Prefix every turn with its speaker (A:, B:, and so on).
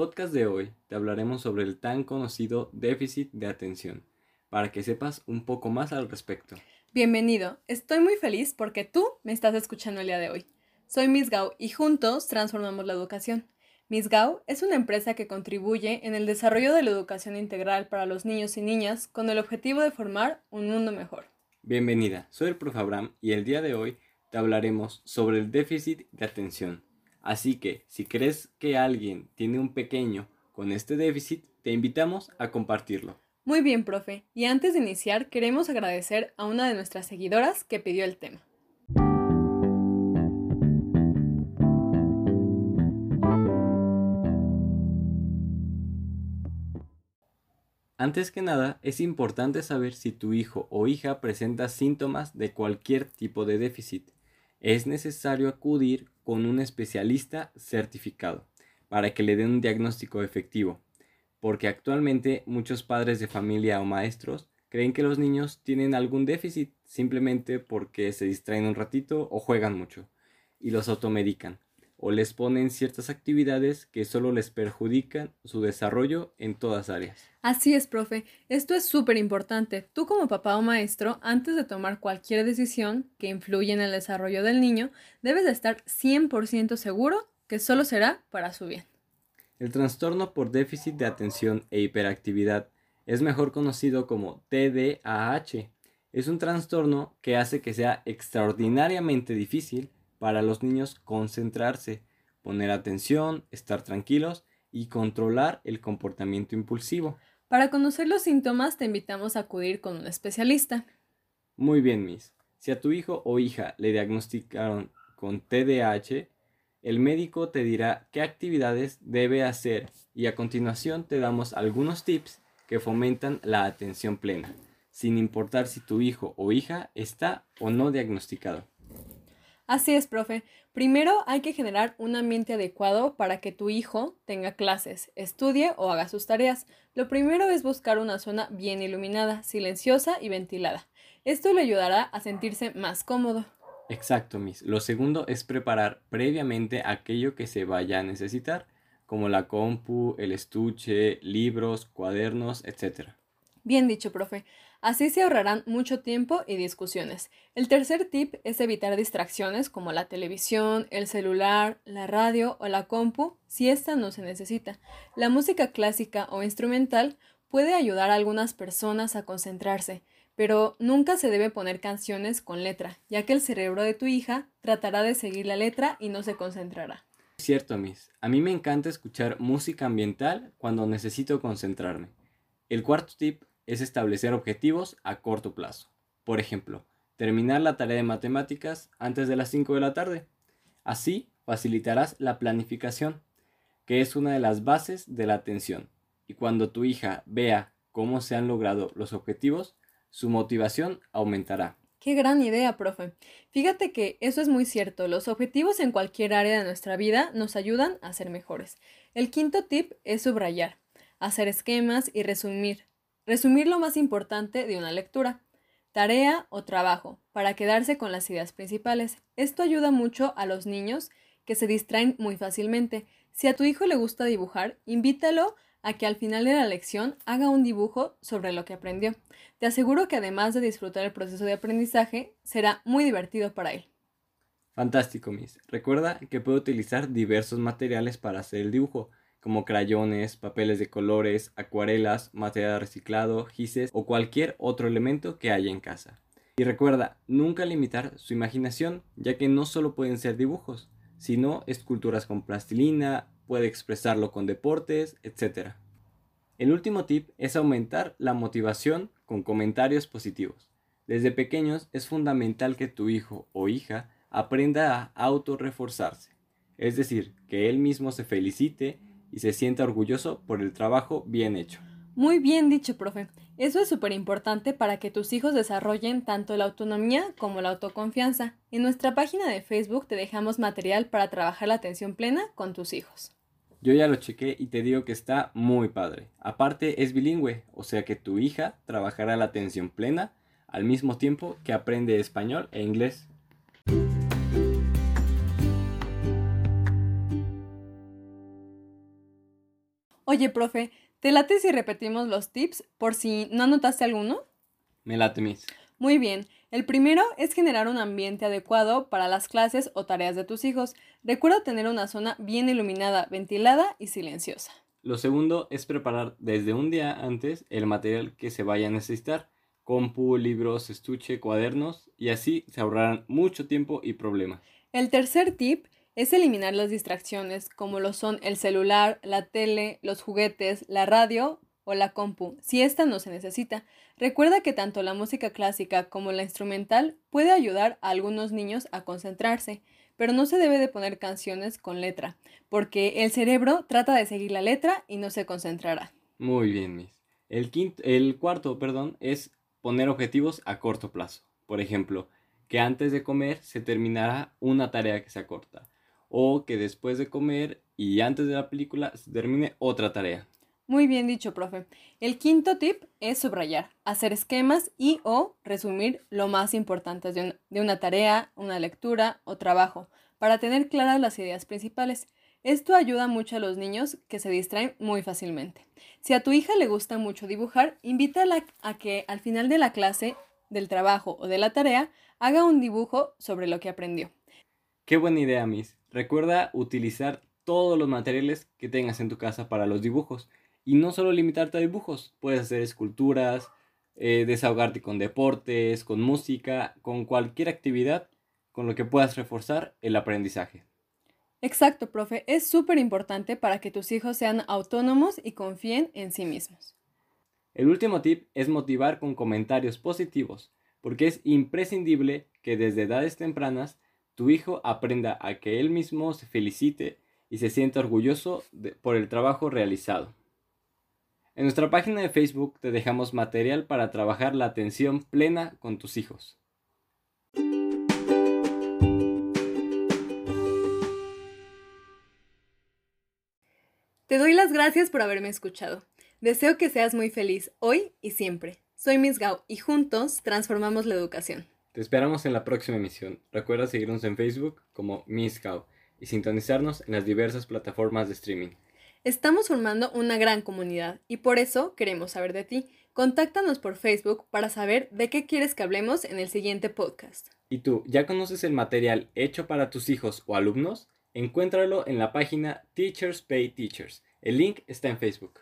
A: podcast de hoy te hablaremos sobre el tan conocido déficit de atención, para que sepas un poco más al respecto.
B: Bienvenido, estoy muy feliz porque tú me estás escuchando el día de hoy. Soy Miss Gao y juntos transformamos la educación. Miss Gao es una empresa que contribuye en el desarrollo de la educación integral para los niños y niñas con el objetivo de formar un mundo mejor.
A: Bienvenida, soy el Prof. Abraham y el día de hoy te hablaremos sobre el déficit de atención. Así que, si crees que alguien tiene un pequeño con este déficit, te invitamos a compartirlo.
B: Muy bien, profe. Y antes de iniciar, queremos agradecer a una de nuestras seguidoras que pidió el tema.
A: Antes que nada, es importante saber si tu hijo o hija presenta síntomas de cualquier tipo de déficit. Es necesario acudir con un especialista certificado para que le den un diagnóstico efectivo, porque actualmente muchos padres de familia o maestros creen que los niños tienen algún déficit simplemente porque se distraen un ratito o juegan mucho y los automedican o les ponen ciertas actividades que solo les perjudican su desarrollo en todas áreas.
B: Así es, profe. Esto es súper importante. Tú como papá o maestro, antes de tomar cualquier decisión que influya en el desarrollo del niño, debes de estar 100% seguro que solo será para su bien.
A: El trastorno por déficit de atención e hiperactividad es mejor conocido como TDAH. Es un trastorno que hace que sea extraordinariamente difícil para los niños concentrarse, poner atención, estar tranquilos y controlar el comportamiento impulsivo.
B: Para conocer los síntomas te invitamos a acudir con un especialista.
A: Muy bien, Miss. Si a tu hijo o hija le diagnosticaron con TDAH, el médico te dirá qué actividades debe hacer y a continuación te damos algunos tips que fomentan la atención plena, sin importar si tu hijo o hija está o no diagnosticado.
B: Así es, profe. Primero hay que generar un ambiente adecuado para que tu hijo tenga clases, estudie o haga sus tareas. Lo primero es buscar una zona bien iluminada, silenciosa y ventilada. Esto le ayudará a sentirse más cómodo.
A: Exacto, Miss. Lo segundo es preparar previamente aquello que se vaya a necesitar, como la compu, el estuche, libros, cuadernos, etc.
B: Bien dicho, profe. Así se ahorrarán mucho tiempo y discusiones. El tercer tip es evitar distracciones como la televisión, el celular, la radio o la compu si esta no se necesita. La música clásica o instrumental puede ayudar a algunas personas a concentrarse, pero nunca se debe poner canciones con letra, ya que el cerebro de tu hija tratará de seguir la letra y no se concentrará.
A: Cierto, Miss. A mí me encanta escuchar música ambiental cuando necesito concentrarme. El cuarto tip es establecer objetivos a corto plazo. Por ejemplo, terminar la tarea de matemáticas antes de las 5 de la tarde. Así facilitarás la planificación, que es una de las bases de la atención. Y cuando tu hija vea cómo se han logrado los objetivos, su motivación aumentará.
B: Qué gran idea, profe. Fíjate que eso es muy cierto. Los objetivos en cualquier área de nuestra vida nos ayudan a ser mejores. El quinto tip es subrayar, hacer esquemas y resumir. Resumir lo más importante de una lectura, tarea o trabajo, para quedarse con las ideas principales. Esto ayuda mucho a los niños que se distraen muy fácilmente. Si a tu hijo le gusta dibujar, invítalo a que al final de la lección haga un dibujo sobre lo que aprendió. Te aseguro que además de disfrutar el proceso de aprendizaje, será muy divertido para él.
A: Fantástico, Miss. Recuerda que puede utilizar diversos materiales para hacer el dibujo como crayones, papeles de colores, acuarelas, material reciclado, gises o cualquier otro elemento que haya en casa. Y recuerda, nunca limitar su imaginación, ya que no solo pueden ser dibujos, sino esculturas con plastilina, puede expresarlo con deportes, etc. El último tip es aumentar la motivación con comentarios positivos. Desde pequeños es fundamental que tu hijo o hija aprenda a autorreforzarse, es decir, que él mismo se felicite y se sienta orgulloso por el trabajo bien hecho.
B: Muy bien dicho, profe. Eso es súper importante para que tus hijos desarrollen tanto la autonomía como la autoconfianza. En nuestra página de Facebook te dejamos material para trabajar la atención plena con tus hijos.
A: Yo ya lo chequé y te digo que está muy padre. Aparte es bilingüe, o sea que tu hija trabajará la atención plena al mismo tiempo que aprende español e inglés.
B: Oye, profe, ¿te late si repetimos los tips por si no anotaste alguno?
A: Me late, Miss.
B: Muy bien. El primero es generar un ambiente adecuado para las clases o tareas de tus hijos. Recuerda tener una zona bien iluminada, ventilada y silenciosa.
A: Lo segundo es preparar desde un día antes el material que se vaya a necesitar. Compu, libros, estuche, cuadernos y así se ahorrarán mucho tiempo y problemas.
B: El tercer tip es eliminar las distracciones como lo son el celular, la tele, los juguetes, la radio o la compu, si esta no se necesita. Recuerda que tanto la música clásica como la instrumental puede ayudar a algunos niños a concentrarse, pero no se debe de poner canciones con letra, porque el cerebro trata de seguir la letra y no se concentrará.
A: Muy bien, Miss. El, quinto, el cuarto, perdón, es poner objetivos a corto plazo. Por ejemplo, que antes de comer se terminará una tarea que se acorta, o que después de comer y antes de la película se termine otra tarea.
B: Muy bien dicho, profe. El quinto tip es subrayar, hacer esquemas y o resumir lo más importante de, de una tarea, una lectura o trabajo, para tener claras las ideas principales. Esto ayuda mucho a los niños que se distraen muy fácilmente. Si a tu hija le gusta mucho dibujar, invítala a que al final de la clase, del trabajo o de la tarea, haga un dibujo sobre lo que aprendió.
A: Qué buena idea, Miss. Recuerda utilizar todos los materiales que tengas en tu casa para los dibujos y no solo limitarte a dibujos, puedes hacer esculturas, eh, desahogarte con deportes, con música, con cualquier actividad con lo que puedas reforzar el aprendizaje.
B: Exacto, profe. Es súper importante para que tus hijos sean autónomos y confíen en sí mismos.
A: El último tip es motivar con comentarios positivos, porque es imprescindible que desde edades tempranas tu hijo aprenda a que él mismo se felicite y se sienta orgulloso por el trabajo realizado. En nuestra página de Facebook te dejamos material para trabajar la atención plena con tus hijos.
B: Te doy las gracias por haberme escuchado. Deseo que seas muy feliz hoy y siempre. Soy Miss Gao y juntos transformamos la educación.
A: Te esperamos en la próxima emisión. Recuerda seguirnos en Facebook como Miss Gao y sintonizarnos en las diversas plataformas de streaming.
B: Estamos formando una gran comunidad y por eso queremos saber de ti. Contáctanos por Facebook para saber de qué quieres que hablemos en el siguiente podcast.
A: ¿Y tú, ya conoces el material hecho para tus hijos o alumnos? Encuéntralo en la página Teachers Pay Teachers. El link está en Facebook.